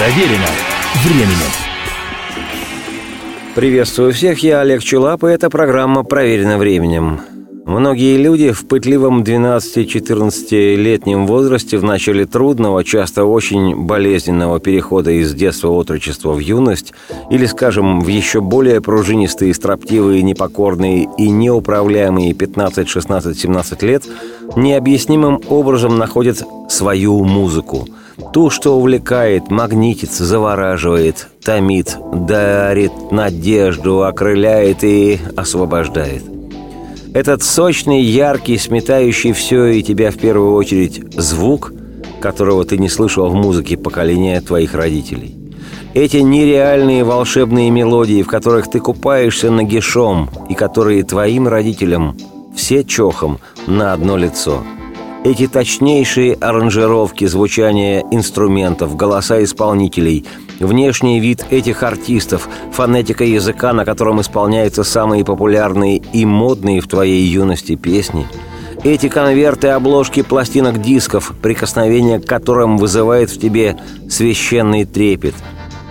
Проверено временем. Приветствую всех, я Олег Чулап, и эта программа «Проверено временем». Многие люди в пытливом 12-14-летнем возрасте в начале трудного, часто очень болезненного перехода из детства отрочества в юность или, скажем, в еще более пружинистые, строптивые, непокорные и неуправляемые 15, 16, 17 лет необъяснимым образом находят свою музыку. Ту, что увлекает, магнитит, завораживает, томит, дарит надежду, окрыляет и освобождает – этот сочный, яркий, сметающий все и тебя в первую очередь звук, которого ты не слышал в музыке поколения твоих родителей. Эти нереальные волшебные мелодии, в которых ты купаешься нагишом и которые твоим родителям все чохом на одно лицо – эти точнейшие аранжировки звучания инструментов, голоса исполнителей, внешний вид этих артистов, фонетика языка, на котором исполняются самые популярные и модные в твоей юности песни, эти конверты обложки пластинок дисков, прикосновение к которым вызывает в тебе священный трепет.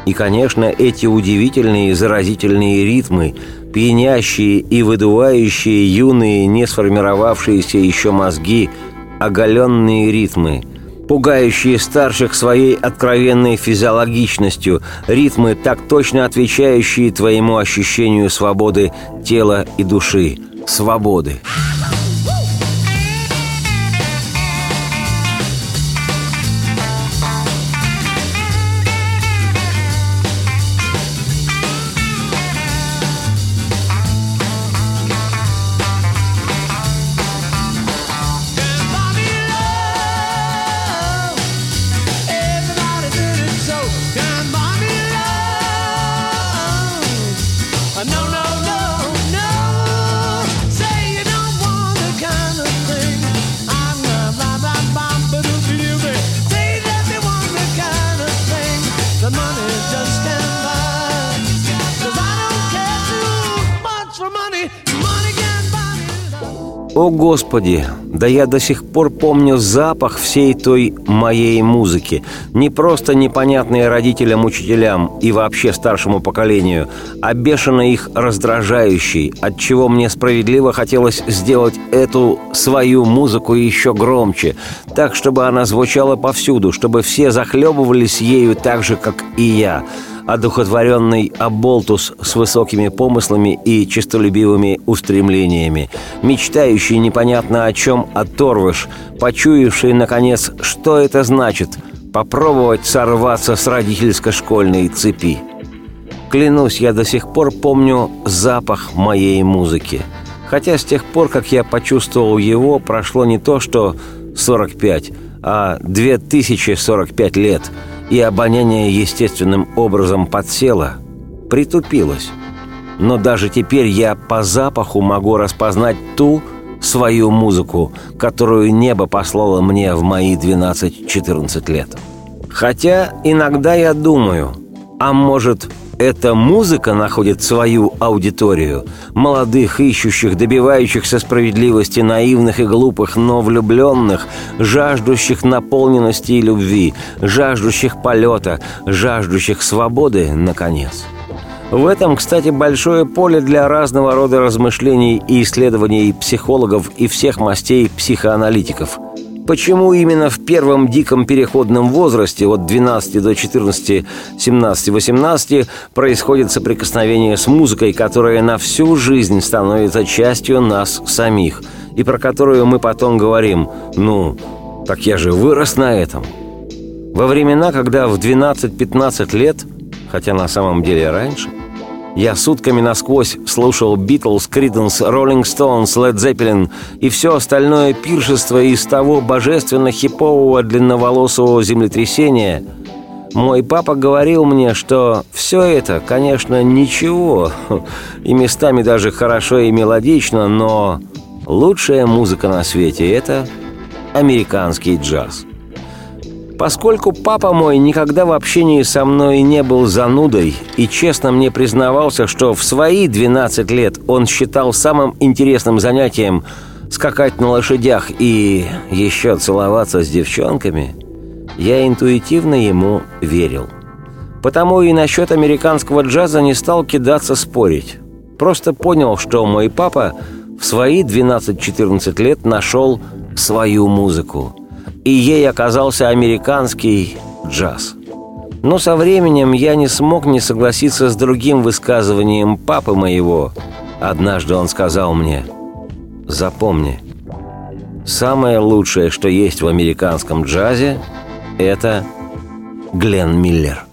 И, конечно, эти удивительные заразительные ритмы, пьянящие и выдувающие юные, не сформировавшиеся еще мозги – оголенные ритмы, пугающие старших своей откровенной физиологичностью, ритмы, так точно отвечающие твоему ощущению свободы тела и души. Свободы. О, Господи! Да я до сих пор помню запах всей той моей музыки. Не просто непонятные родителям-учителям и вообще старшему поколению, а бешено их раздражающий, от чего мне справедливо хотелось сделать эту свою музыку еще громче, так, чтобы она звучала повсюду, чтобы все захлебывались ею так же, как и я – одухотворенный оболтус с высокими помыслами и честолюбивыми устремлениями, мечтающий непонятно о чем оторвыш, почуявший, наконец, что это значит – попробовать сорваться с родительско-школьной цепи. Клянусь, я до сих пор помню запах моей музыки. Хотя с тех пор, как я почувствовал его, прошло не то что 45, а 2045 лет – и обоняние естественным образом подсело, притупилось. Но даже теперь я по запаху могу распознать ту свою музыку, которую небо послало мне в мои 12-14 лет. Хотя иногда я думаю, а может, эта музыка находит свою аудиторию, молодых, ищущих, добивающихся справедливости, наивных и глупых, но влюбленных, жаждущих наполненности и любви, жаждущих полета, жаждущих свободы, наконец. В этом, кстати, большое поле для разного рода размышлений и исследований психологов и всех мастей психоаналитиков – Почему именно в первом диком переходном возрасте от 12 до 14, 17, 18 происходит соприкосновение с музыкой, которая на всю жизнь становится частью нас самих, и про которую мы потом говорим «ну, так я же вырос на этом». Во времена, когда в 12-15 лет, хотя на самом деле раньше, я сутками насквозь слушал Битлз, Криденс, Роллинг Стоунс, Лед Зеппелин и все остальное пиршество из того божественно-хипового длинноволосого землетрясения. Мой папа говорил мне, что все это, конечно, ничего, и местами даже хорошо и мелодично, но лучшая музыка на свете — это американский джаз. Поскольку папа мой никогда в общении со мной не был занудой и честно мне признавался, что в свои 12 лет он считал самым интересным занятием скакать на лошадях и еще целоваться с девчонками, я интуитивно ему верил. Потому и насчет американского джаза не стал кидаться спорить. Просто понял, что мой папа в свои 12-14 лет нашел свою музыку. И ей оказался американский джаз. Но со временем я не смог не согласиться с другим высказыванием папы моего. Однажды он сказал мне, «Запомни, самое лучшее, что есть в американском джазе, это Глен Миллер».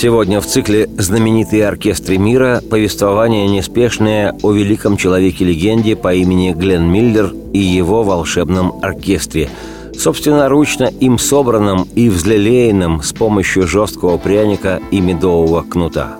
Сегодня в цикле «Знаменитые оркестры мира» повествование неспешное о великом человеке-легенде по имени Глен Миллер и его волшебном оркестре, собственноручно им собранном и взлелеянном с помощью жесткого пряника и медового кнута.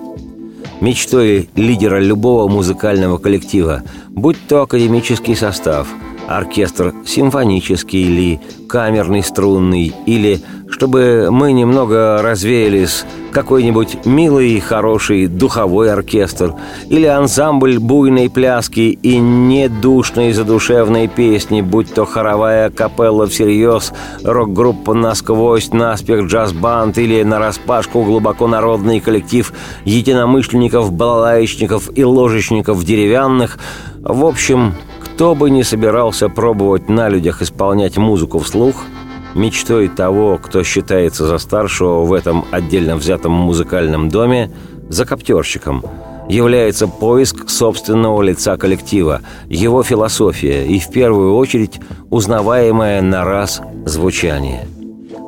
Мечтой лидера любого музыкального коллектива, будь то академический состав, оркестр симфонический или камерный струнный, или, чтобы мы немного развеялись какой-нибудь милый и хороший духовой оркестр или ансамбль буйной пляски и недушной задушевной песни, будь то хоровая капелла всерьез, рок-группа насквозь, наспех джаз-банд или нараспашку глубоко народный коллектив единомышленников, балалаечников и ложечников деревянных. В общем, кто бы ни собирался пробовать на людях исполнять музыку вслух – Мечтой того, кто считается за старшего в этом отдельно взятом музыкальном доме, за коптерщиком, является поиск собственного лица коллектива, его философия и, в первую очередь, узнаваемое на раз звучание.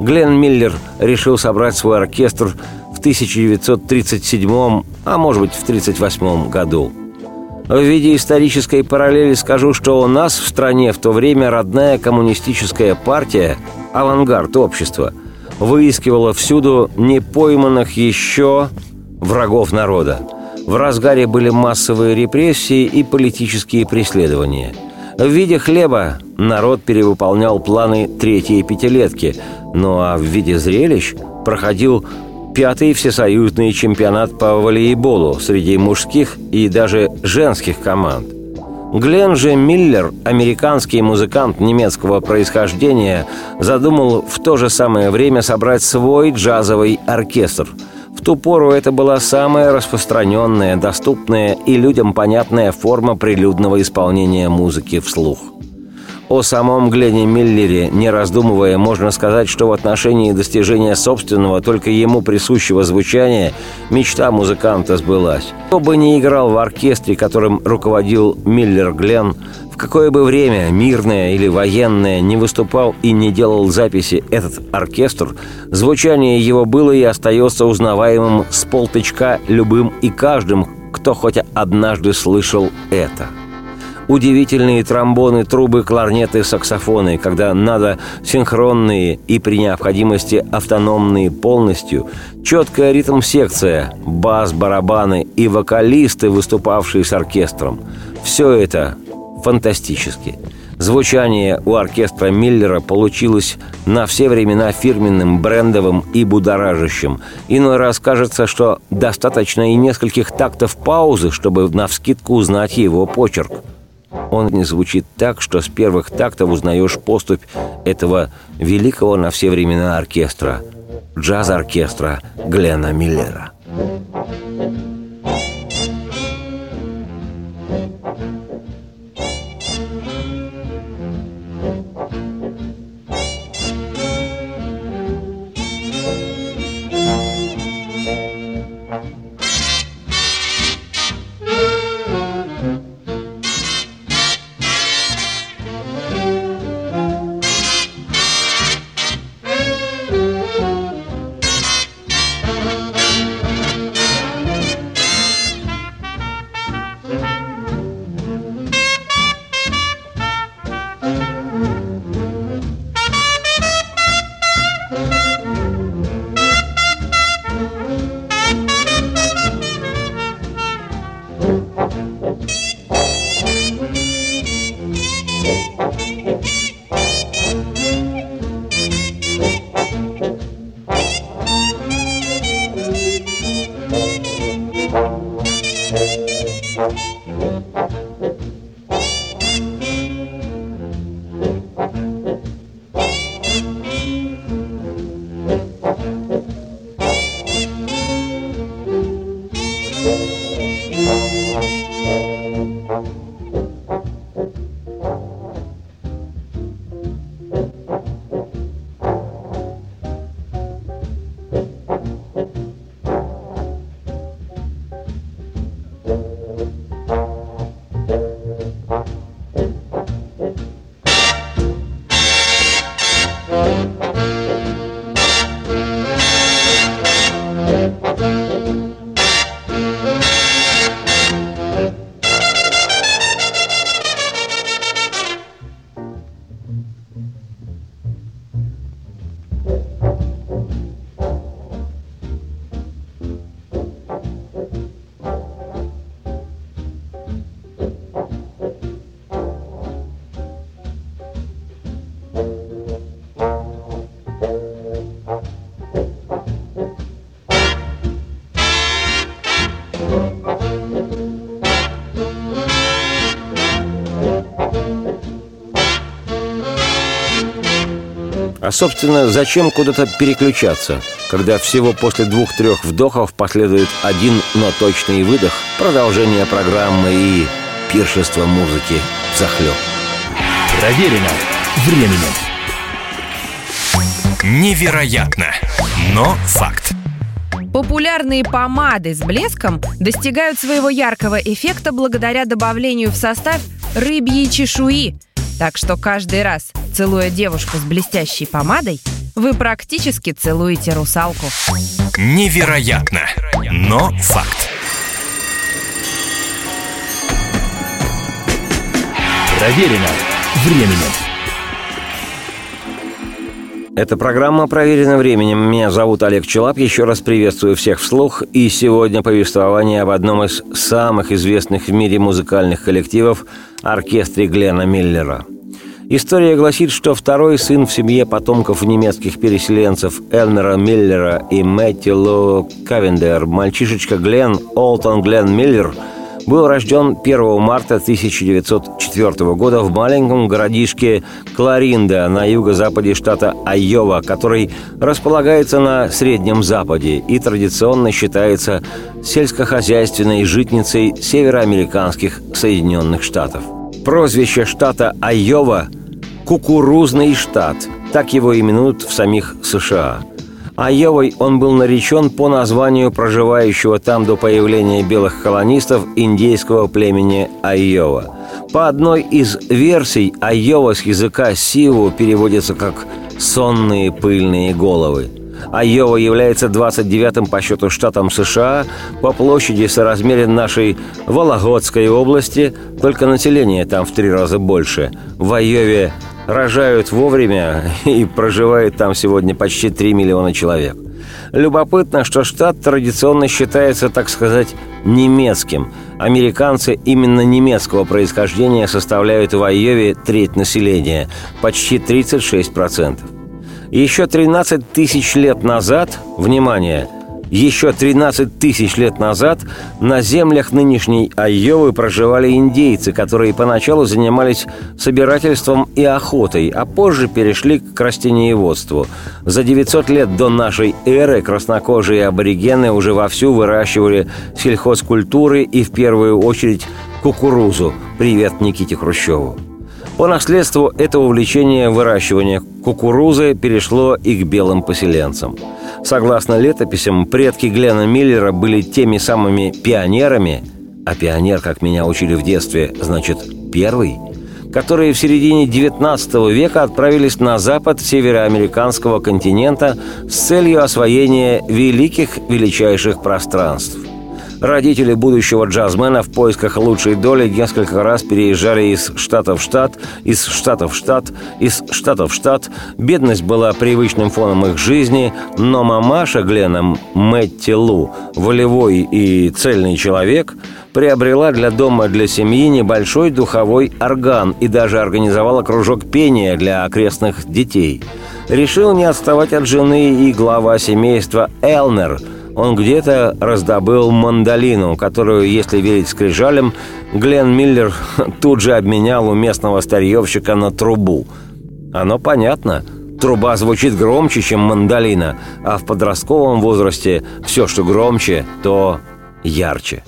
Глен Миллер решил собрать свой оркестр в 1937, а может быть в 1938 году. В виде исторической параллели скажу, что у нас в стране в то время родная коммунистическая партия, авангард общества, выискивала всюду непойманных еще врагов народа. В разгаре были массовые репрессии и политические преследования. В виде хлеба народ перевыполнял планы третьей пятилетки, ну а в виде зрелищ проходил пятый всесоюзный чемпионат по волейболу среди мужских и даже женских команд. Глен же Миллер, американский музыкант немецкого происхождения, задумал в то же самое время собрать свой джазовый оркестр. В ту пору это была самая распространенная, доступная и людям понятная форма прилюдного исполнения музыки вслух – о самом Глене Миллере, не раздумывая, можно сказать, что в отношении достижения собственного, только ему присущего звучания, мечта музыканта сбылась. Кто бы ни играл в оркестре, которым руководил Миллер Глен, в какое бы время, мирное или военное, не выступал и не делал записи этот оркестр, звучание его было и остается узнаваемым с полтычка любым и каждым, кто хоть однажды слышал это – удивительные тромбоны, трубы, кларнеты, саксофоны, когда надо синхронные и при необходимости автономные полностью, четкая ритм-секция, бас, барабаны и вокалисты, выступавшие с оркестром. Все это фантастически. Звучание у оркестра Миллера получилось на все времена фирменным, брендовым и будоражащим. Иной раз кажется, что достаточно и нескольких тактов паузы, чтобы навскидку узнать его почерк. Он не звучит так, что с первых тактов узнаешь поступь этого великого на все времена оркестра, джаз-оркестра Глена Миллера. А, собственно, зачем куда-то переключаться, когда всего после двух-трех вдохов последует один, но точный выдох, продолжение программы и пиршество музыки в захлеб. Проверено временем. Невероятно, но факт. Популярные помады с блеском достигают своего яркого эффекта благодаря добавлению в состав рыбьей чешуи. Так что каждый раз, Целуя девушку с блестящей помадой, вы практически целуете русалку. Невероятно, но факт. Проверено временем. Это программа «Проверено временем». Меня зовут Олег Челап. Еще раз приветствую всех вслух. И сегодня повествование об одном из самых известных в мире музыкальных коллективов – оркестре Глена Миллера. История гласит, что второй сын в семье потомков немецких переселенцев Элмера Миллера и Мэтти Кавендер, мальчишечка Глен, Олтон Глен Миллер – был рожден 1 марта 1904 года в маленьком городишке Кларинда на юго-западе штата Айова, который располагается на Среднем Западе и традиционно считается сельскохозяйственной житницей североамериканских Соединенных Штатов. Прозвище штата Айова – «Кукурузный штат», так его именуют в самих США – Айовой он был наречен по названию проживающего там до появления белых колонистов индейского племени Айова. По одной из версий Айова с языка Сиву переводится как «сонные пыльные головы». Айова является 29-м по счету штатом США по площади соразмерен нашей Вологодской области, только население там в три раза больше. В Айове рожают вовремя и проживает там сегодня почти 3 миллиона человек. Любопытно, что штат традиционно считается, так сказать, немецким. Американцы именно немецкого происхождения составляют в Айове треть населения, почти 36%. Еще 13 тысяч лет назад, внимание – еще 13 тысяч лет назад на землях нынешней Айовы проживали индейцы, которые поначалу занимались собирательством и охотой, а позже перешли к растениеводству. За 900 лет до нашей эры краснокожие аборигены уже вовсю выращивали сельхозкультуры и в первую очередь кукурузу. Привет Никите Хрущеву. По наследству это увлечение выращивания кукурузы перешло и к белым поселенцам – Согласно летописям, предки Глена Миллера были теми самыми пионерами, а пионер, как меня учили в детстве, значит «первый», которые в середине XIX века отправились на запад североамериканского континента с целью освоения великих величайших пространств. Родители будущего джазмена в поисках лучшей доли несколько раз переезжали из штата в штат, из штата в штат, из штата в штат. Бедность была привычным фоном их жизни, но мамаша Глена Мэтти Лу, волевой и цельный человек, приобрела для дома для семьи небольшой духовой орган и даже организовала кружок пения для окрестных детей. Решил не отставать от жены и глава семейства Элнер – он где-то раздобыл мандолину, которую, если верить скрижалям, Глен Миллер тут же обменял у местного старьевщика на трубу. Оно понятно. Труба звучит громче, чем мандолина, а в подростковом возрасте все, что громче, то ярче.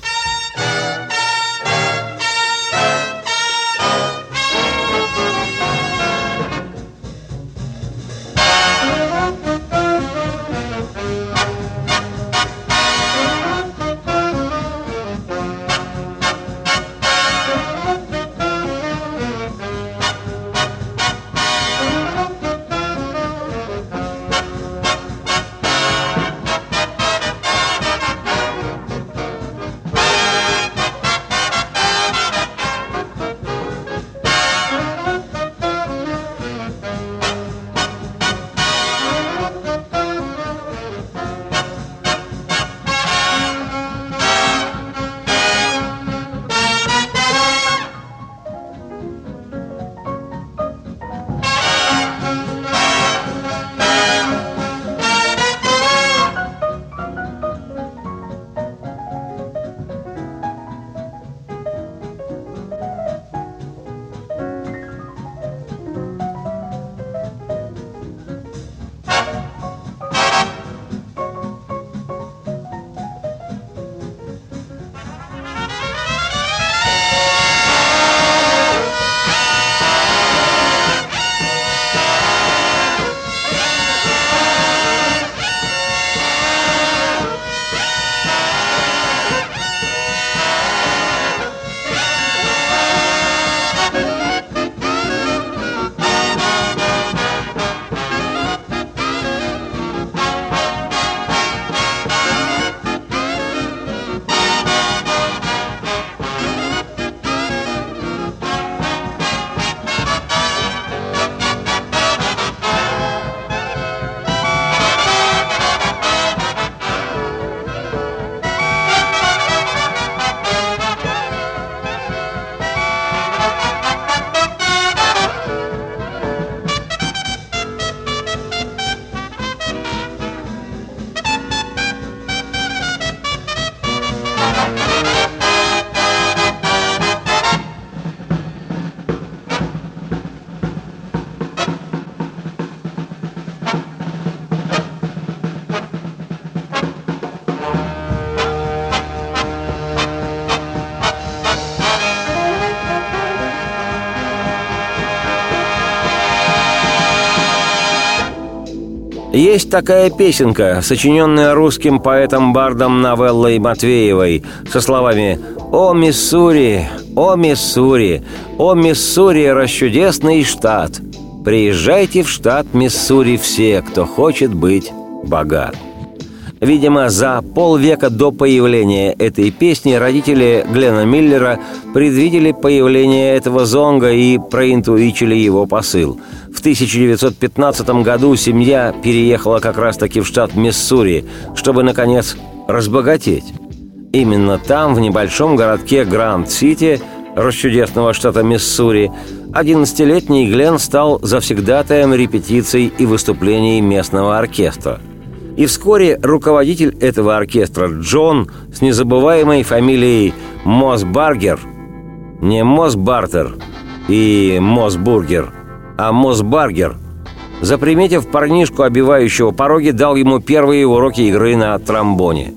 Есть такая песенка, сочиненная русским поэтом-бардом Новеллой Матвеевой, со словами «О, Миссури, о, Миссури, о, Миссури, расчудесный штат! Приезжайте в штат Миссури все, кто хочет быть богат!» Видимо, за полвека до появления этой песни родители Глена Миллера предвидели появление этого зонга и проинтуичили его посыл. В 1915 году семья переехала как раз-таки в штат Миссури, чтобы, наконец, разбогатеть. Именно там, в небольшом городке Гранд-Сити, расчудесного штата Миссури, 11-летний Глен стал завсегдатаем репетиций и выступлений местного оркестра – и вскоре руководитель этого оркестра Джон с незабываемой фамилией Мосбаргер, не Мосбартер и Мосбургер, а Мосбаргер, заприметив парнишку, обивающего пороги, дал ему первые уроки игры на тромбоне.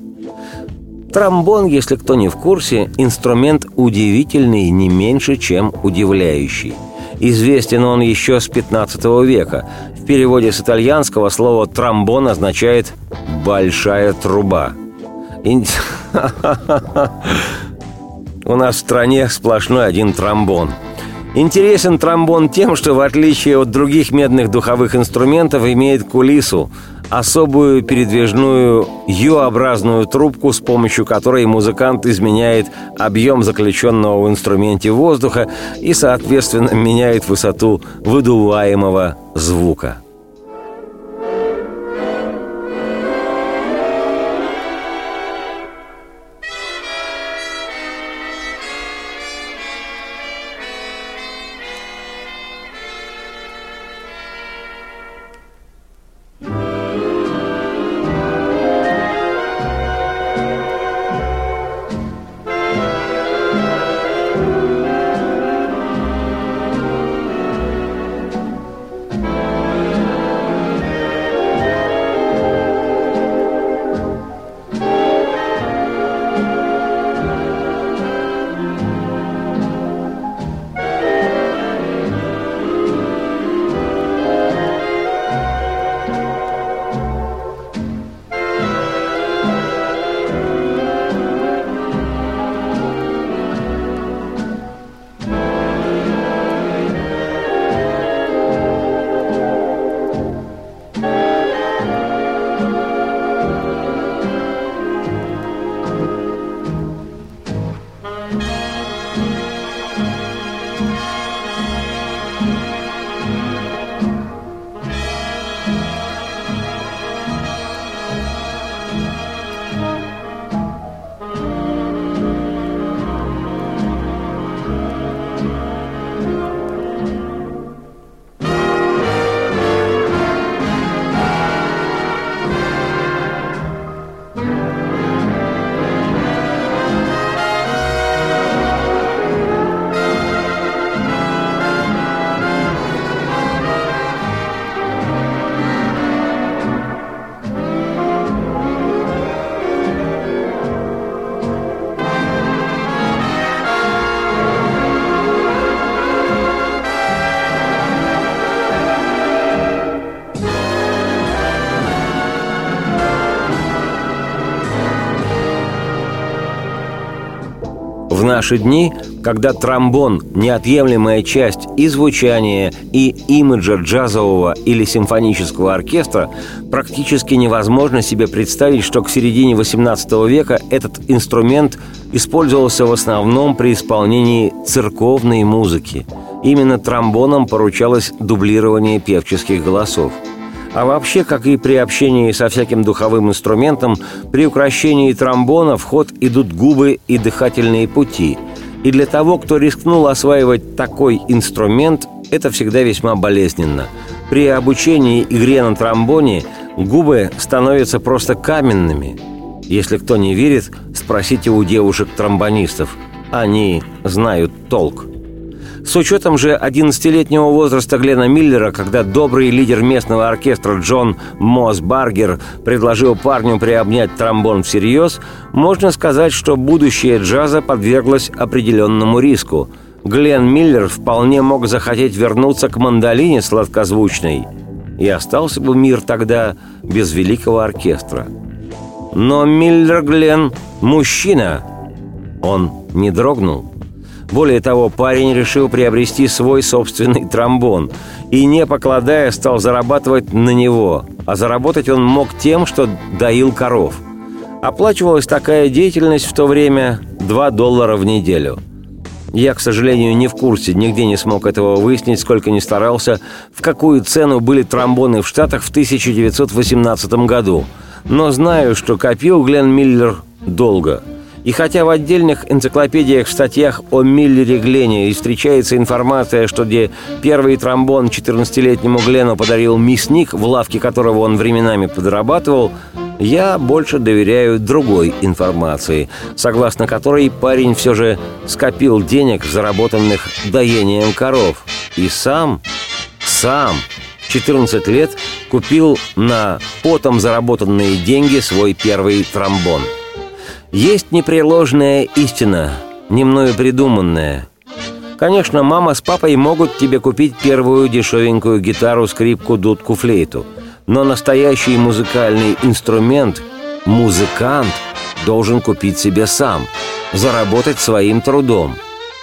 Тромбон, если кто не в курсе, инструмент удивительный не меньше, чем удивляющий. Известен он еще с 15 века. В переводе с итальянского слово «тромбон» означает «большая труба». У нас в стране сплошной один тромбон. Интересен тромбон тем, что в отличие от других медных духовых инструментов имеет кулису – особую передвижную Ю-образную трубку, с помощью которой музыкант изменяет объем заключенного в инструменте воздуха и, соответственно, меняет высоту выдуваемого звука. Наши дни, когда тромбон – неотъемлемая часть и звучания, и имиджа джазового или симфонического оркестра, практически невозможно себе представить, что к середине XVIII века этот инструмент использовался в основном при исполнении церковной музыки. Именно тромбоном поручалось дублирование певческих голосов – а вообще, как и при общении со всяким духовым инструментом, при укращении тромбона в ход идут губы и дыхательные пути. И для того, кто рискнул осваивать такой инструмент, это всегда весьма болезненно. При обучении игре на тромбоне губы становятся просто каменными. Если кто не верит, спросите у девушек-тромбонистов. Они знают толк. С учетом же 11-летнего возраста Глена Миллера, когда добрый лидер местного оркестра Джон Мосбаргер предложил парню приобнять тромбон всерьез, можно сказать, что будущее джаза подверглось определенному риску. Глен Миллер вполне мог захотеть вернуться к мандолине сладкозвучной. и остался бы мир тогда без великого оркестра. Но Миллер Глен – мужчина. Он не дрогнул. Более того, парень решил приобрести свой собственный тромбон и, не покладая, стал зарабатывать на него. А заработать он мог тем, что доил коров. Оплачивалась такая деятельность в то время 2 доллара в неделю – я, к сожалению, не в курсе, нигде не смог этого выяснить, сколько не старался, в какую цену были тромбоны в Штатах в 1918 году. Но знаю, что копил Глен Миллер долго. И хотя в отдельных энциклопедиях, статьях о Миллере Глене и встречается информация, что где первый тромбон 14-летнему Глену подарил мясник, в лавке которого он временами подрабатывал, я больше доверяю другой информации, согласно которой парень все же скопил денег, заработанных доением коров. И сам, сам, 14 лет, купил на потом заработанные деньги свой первый тромбон. Есть непреложная истина, не мною придуманная. Конечно, мама с папой могут тебе купить первую дешевенькую гитару, скрипку, дудку, флейту – но настоящий музыкальный инструмент музыкант должен купить себе сам, заработать своим трудом.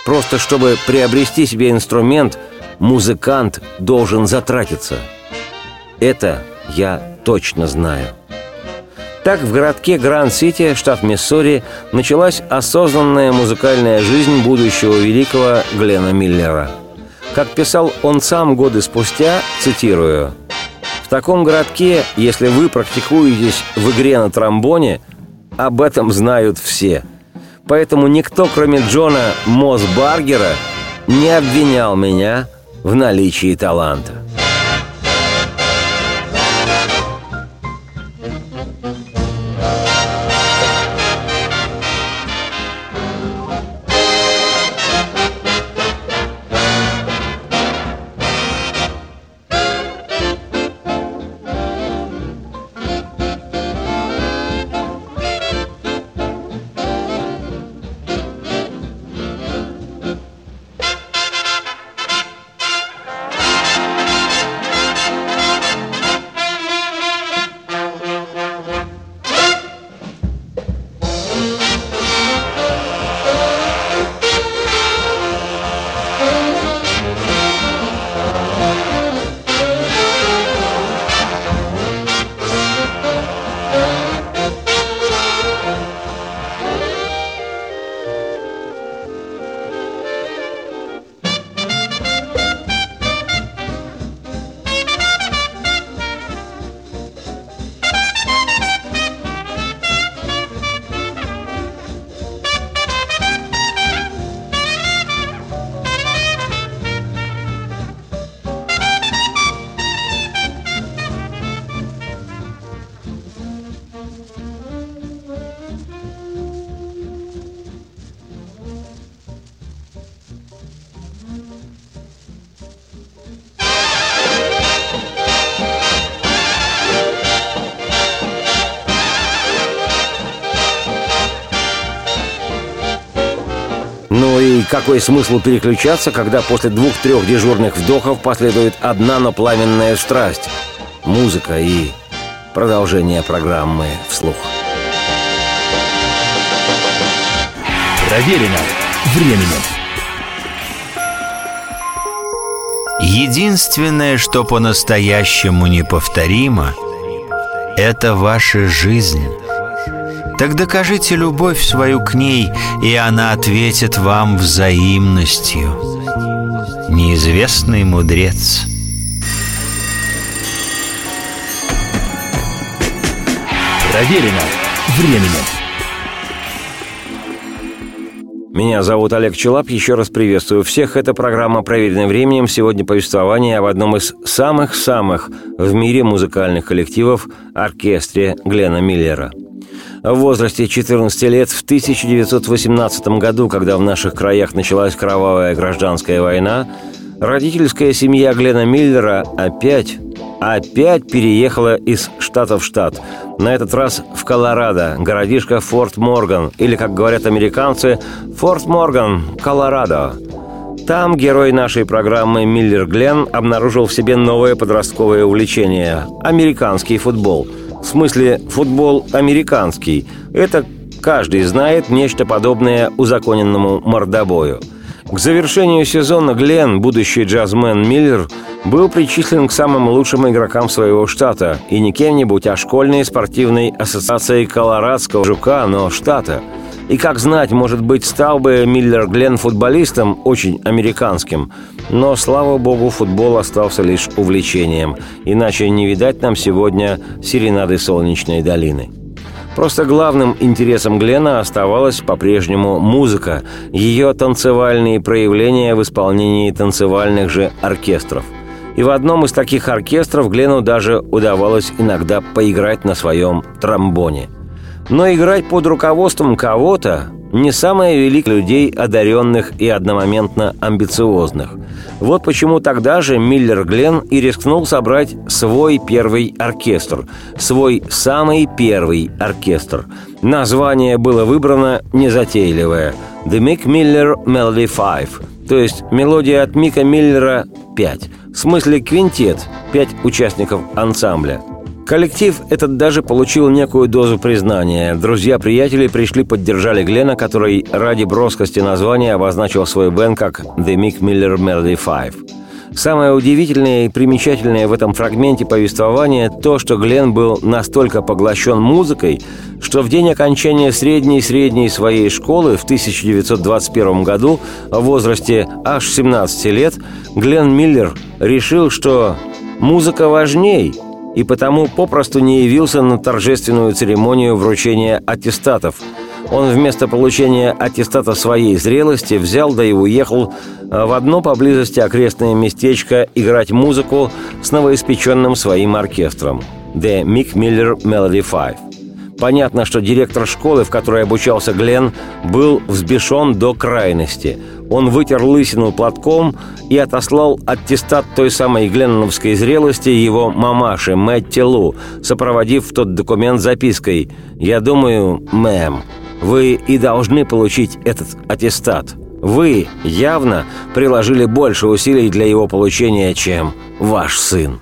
Просто чтобы приобрести себе инструмент, музыкант должен затратиться. Это я точно знаю. Так в городке Гранд-Сити, штат Миссури, началась осознанная музыкальная жизнь будущего великого Глена Миллера. Как писал он сам годы спустя, цитирую, таком городке, если вы практикуетесь в игре на тромбоне, об этом знают все. Поэтому никто, кроме Джона Мосбаргера, не обвинял меня в наличии таланта. Какой смысл переключаться, когда после двух-трех дежурных вдохов последует одна, но страсть? Музыка и продолжение программы вслух. Проверено временем. Единственное, что по-настоящему неповторимо, это ваша жизнь. Так докажите любовь свою к ней, и она ответит вам взаимностью. Неизвестный мудрец. Проверено временем. Меня зовут Олег Челап. Еще раз приветствую всех. Это программа «Проверенным временем». Сегодня повествование об одном из самых-самых в мире музыкальных коллективов – оркестре Глена Миллера – в возрасте 14 лет в 1918 году, когда в наших краях началась кровавая гражданская война, родительская семья Глена Миллера опять, опять переехала из штата в штат. На этот раз в Колорадо, городишко Форт Морган, или, как говорят американцы, Форт Морган, Колорадо. Там герой нашей программы Миллер Глен обнаружил в себе новое подростковое увлечение – американский футбол. В смысле, футбол американский. Это каждый знает нечто подобное узаконенному мордобою. К завершению сезона Глен, будущий джазмен Миллер, был причислен к самым лучшим игрокам своего штата, и не кем-нибудь, а школьной спортивной ассоциацией Колорадского жука, но штата – и как знать, может быть, стал бы Миллер Глен футболистом очень американским. Но, слава богу, футбол остался лишь увлечением. Иначе не видать нам сегодня серенады Солнечной долины. Просто главным интересом Глена оставалась по-прежнему музыка, ее танцевальные проявления в исполнении танцевальных же оркестров. И в одном из таких оркестров Глену даже удавалось иногда поиграть на своем тромбоне – но играть под руководством кого-то не самое великое людей, одаренных и одномоментно амбициозных. Вот почему тогда же Миллер Глен и рискнул собрать свой первый оркестр, свой самый первый оркестр. Название было выбрано незатейливое – The Mick Miller Melody Five, то есть мелодия от Мика Миллера 5, в смысле квинтет, 5 участников ансамбля – Коллектив этот даже получил некую дозу признания. Друзья-приятели пришли, поддержали Глена, который ради броскости названия обозначил свой бенд как «The Mick Miller Melody Five». Самое удивительное и примечательное в этом фрагменте повествования то, что Глен был настолько поглощен музыкой, что в день окончания средней-средней своей школы в 1921 году в возрасте аж 17 лет Глен Миллер решил, что музыка важней – и потому попросту не явился на торжественную церемонию вручения аттестатов. Он вместо получения аттестата своей зрелости взял да и уехал э, в одно поблизости окрестное местечко играть музыку с новоиспеченным своим оркестром – The Mick Miller Melody Five. Понятно, что директор школы, в которой обучался Глен, был взбешен до крайности – он вытер лысину платком и отослал аттестат той самой гленноновской зрелости его мамаше Мэтти Лу, сопроводив тот документ запиской «Я думаю, мэм, вы и должны получить этот аттестат. Вы явно приложили больше усилий для его получения, чем ваш сын».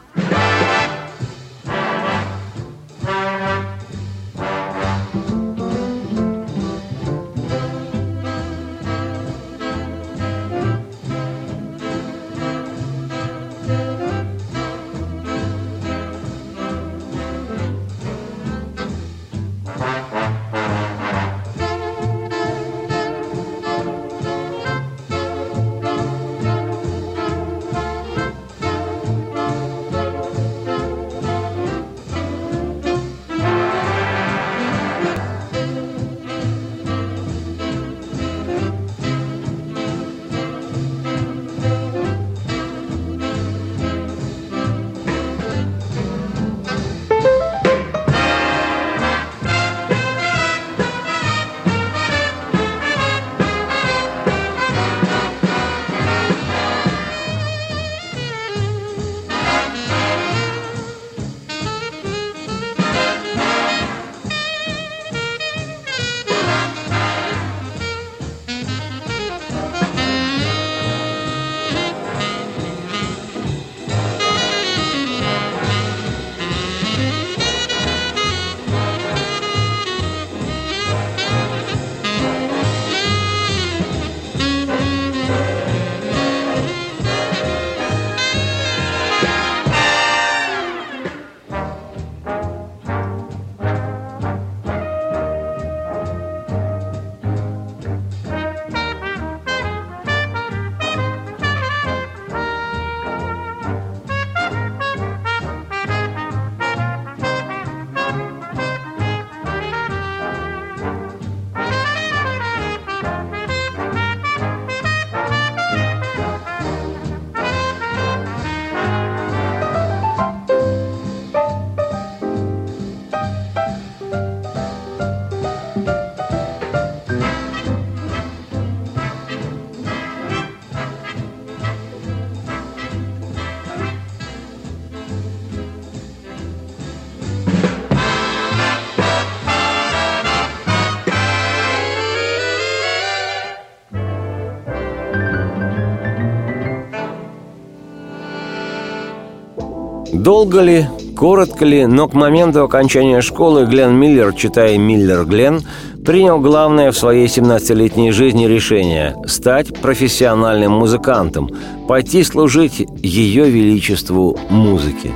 Долго ли, коротко ли, но к моменту окончания школы Глен Миллер, читая Миллер Глен, принял главное в своей 17-летней жизни решение – стать профессиональным музыкантом, пойти служить Ее Величеству музыки.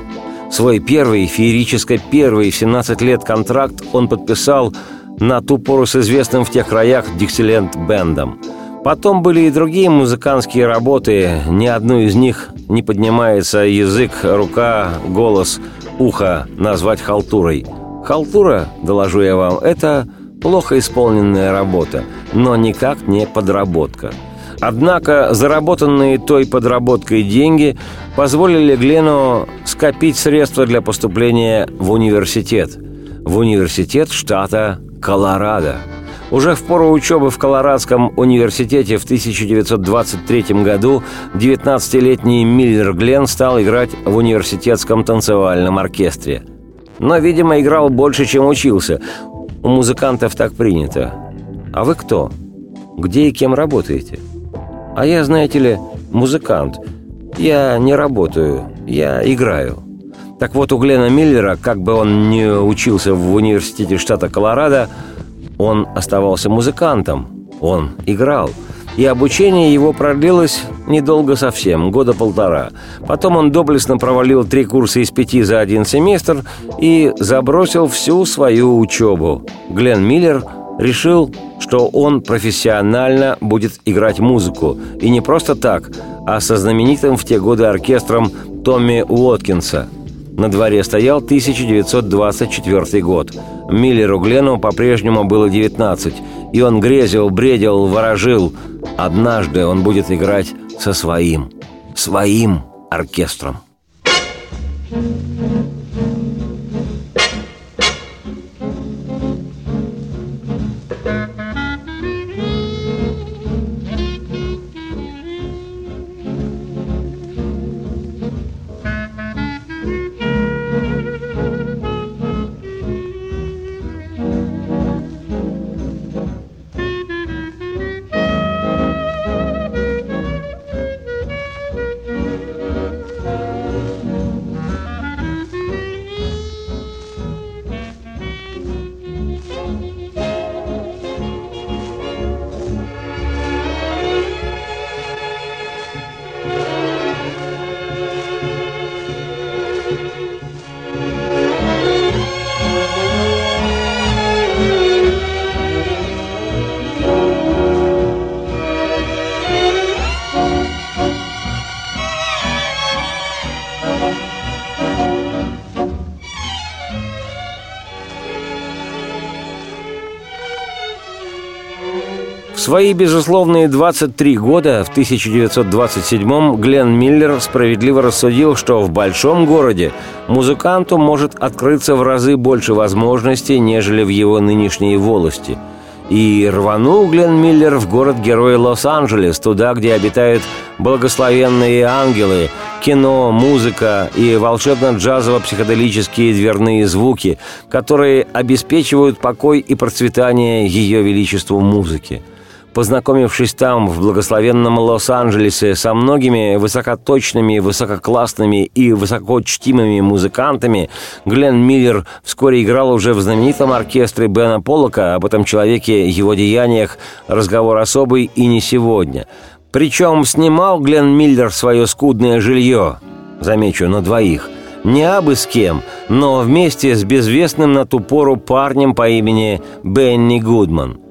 Свой первый, феерически первый в 17 лет контракт он подписал на ту пору с известным в тех краях Диксиленд Бендом. Потом были и другие музыкантские работы, ни одну из них не поднимается язык, рука, голос, ухо назвать халтурой. Халтура, доложу я вам, это плохо исполненная работа, но никак не подработка. Однако заработанные той подработкой деньги позволили Глену скопить средства для поступления в университет. В университет штата Колорадо. Уже в пору учебы в Колорадском университете в 1923 году 19-летний Миллер Глен стал играть в университетском танцевальном оркестре. Но, видимо, играл больше, чем учился. У музыкантов так принято. А вы кто? Где и кем работаете? А я, знаете ли, музыкант. Я не работаю, я играю. Так вот, у Глена Миллера, как бы он ни учился в университете штата Колорадо, он оставался музыкантом, он играл. И обучение его продлилось недолго совсем, года полтора. Потом он доблестно провалил три курса из пяти за один семестр и забросил всю свою учебу. Глен Миллер решил, что он профессионально будет играть музыку. И не просто так, а со знаменитым в те годы оркестром Томми Уоткинса – на дворе стоял 1924 год. Миллеру Глену по-прежнему было 19, и он грезил, бредил, ворожил. Однажды он будет играть со своим, своим оркестром. Свои безусловные 23 года в 1927-м Глен Миллер справедливо рассудил, что в большом городе музыканту может открыться в разы больше возможностей, нежели в его нынешней волости. И рванул Глен Миллер в город-герой Лос-Анджелес, туда, где обитают благословенные ангелы, кино, музыка и волшебно-джазово-психоделические дверные звуки, которые обеспечивают покой и процветание Ее Величеству музыки – Познакомившись там, в благословенном Лос-Анджелесе, со многими высокоточными, высококлассными и высокочтимыми музыкантами, Глен Миллер вскоре играл уже в знаменитом оркестре Бена Поллока, об этом человеке, его деяниях, разговор особый и не сегодня. Причем снимал Глен Миллер свое скудное жилье, замечу, на двоих, не абы с кем, но вместе с безвестным на ту пору парнем по имени Бенни Гудман –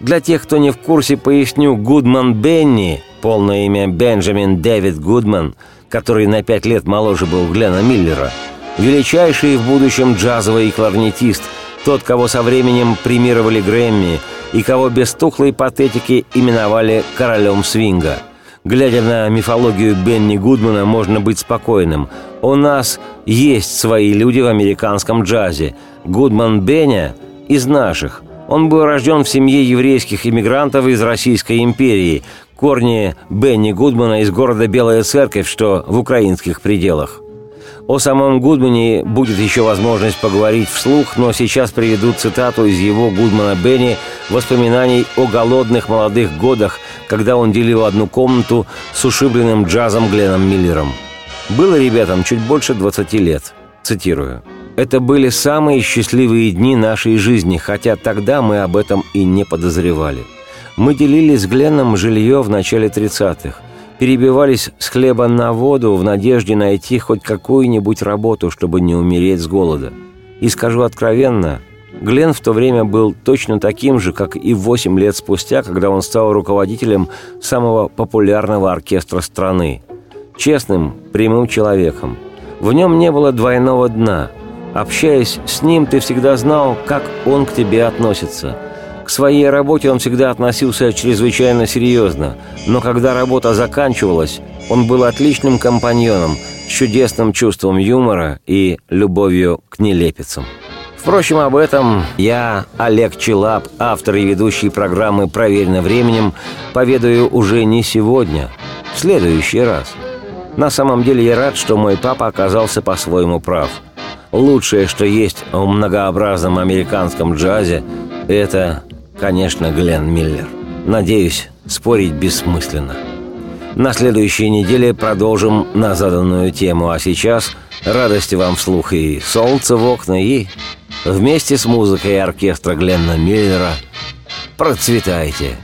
для тех, кто не в курсе, поясню, Гудман Бенни, полное имя Бенджамин Дэвид Гудман, который на пять лет моложе был Глена Миллера, величайший в будущем джазовый кларнетист, тот, кого со временем премировали Грэмми и кого без тухлой патетики именовали королем свинга. Глядя на мифологию Бенни Гудмана, можно быть спокойным. У нас есть свои люди в американском джазе. Гудман Бенни из наших – он был рожден в семье еврейских иммигрантов из Российской империи. Корни Бенни Гудмана из города Белая Церковь, что в украинских пределах. О самом Гудмане будет еще возможность поговорить вслух, но сейчас приведу цитату из его Гудмана Бенни воспоминаний о голодных молодых годах, когда он делил одну комнату с ушибленным джазом Гленом Миллером. Было ребятам чуть больше 20 лет. Цитирую. «Это были самые счастливые дни нашей жизни, хотя тогда мы об этом и не подозревали. Мы делили с Гленном жилье в начале 30-х, перебивались с хлеба на воду в надежде найти хоть какую-нибудь работу, чтобы не умереть с голода. И скажу откровенно, Глен в то время был точно таким же, как и 8 лет спустя, когда он стал руководителем самого популярного оркестра страны. Честным, прямым человеком. В нем не было двойного дна. Общаясь с ним, ты всегда знал, как он к тебе относится – к своей работе он всегда относился чрезвычайно серьезно, но когда работа заканчивалась, он был отличным компаньоном чудесным чувством юмора и любовью к нелепицам. Впрочем, об этом я, Олег Челап, автор и ведущий программы «Проверено временем», поведаю уже не сегодня, в следующий раз. На самом деле я рад, что мой папа оказался по-своему прав. Лучшее, что есть в многообразном американском джазе, это Конечно, Глен Миллер. Надеюсь, спорить бессмысленно. На следующей неделе продолжим на заданную тему, а сейчас радости вам вслух и солнце в окна, и вместе с музыкой оркестра Гленна Миллера процветайте!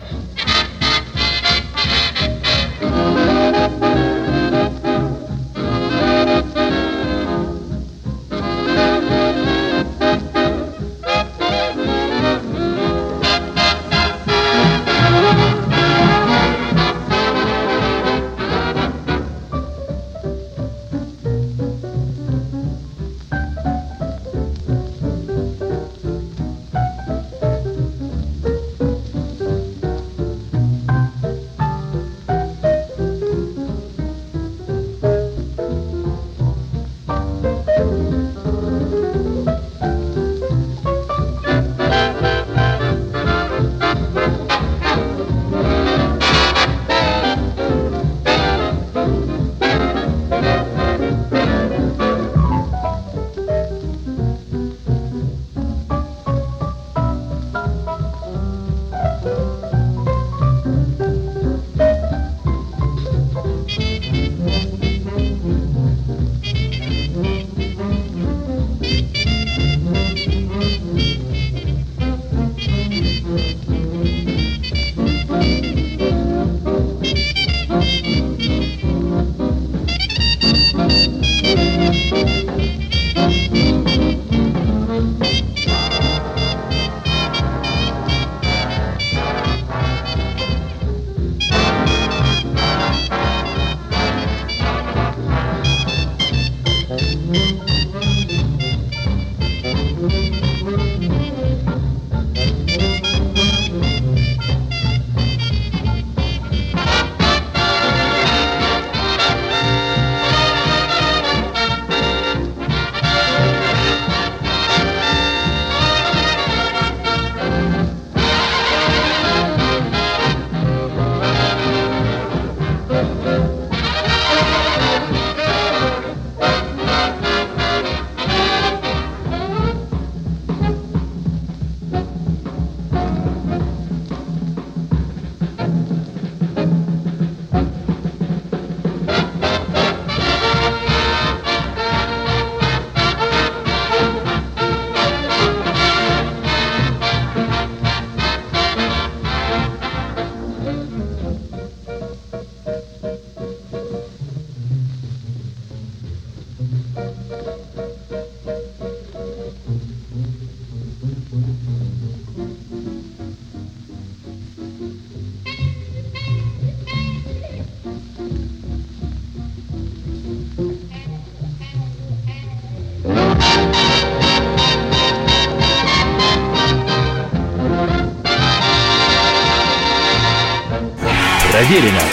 Проверено временем.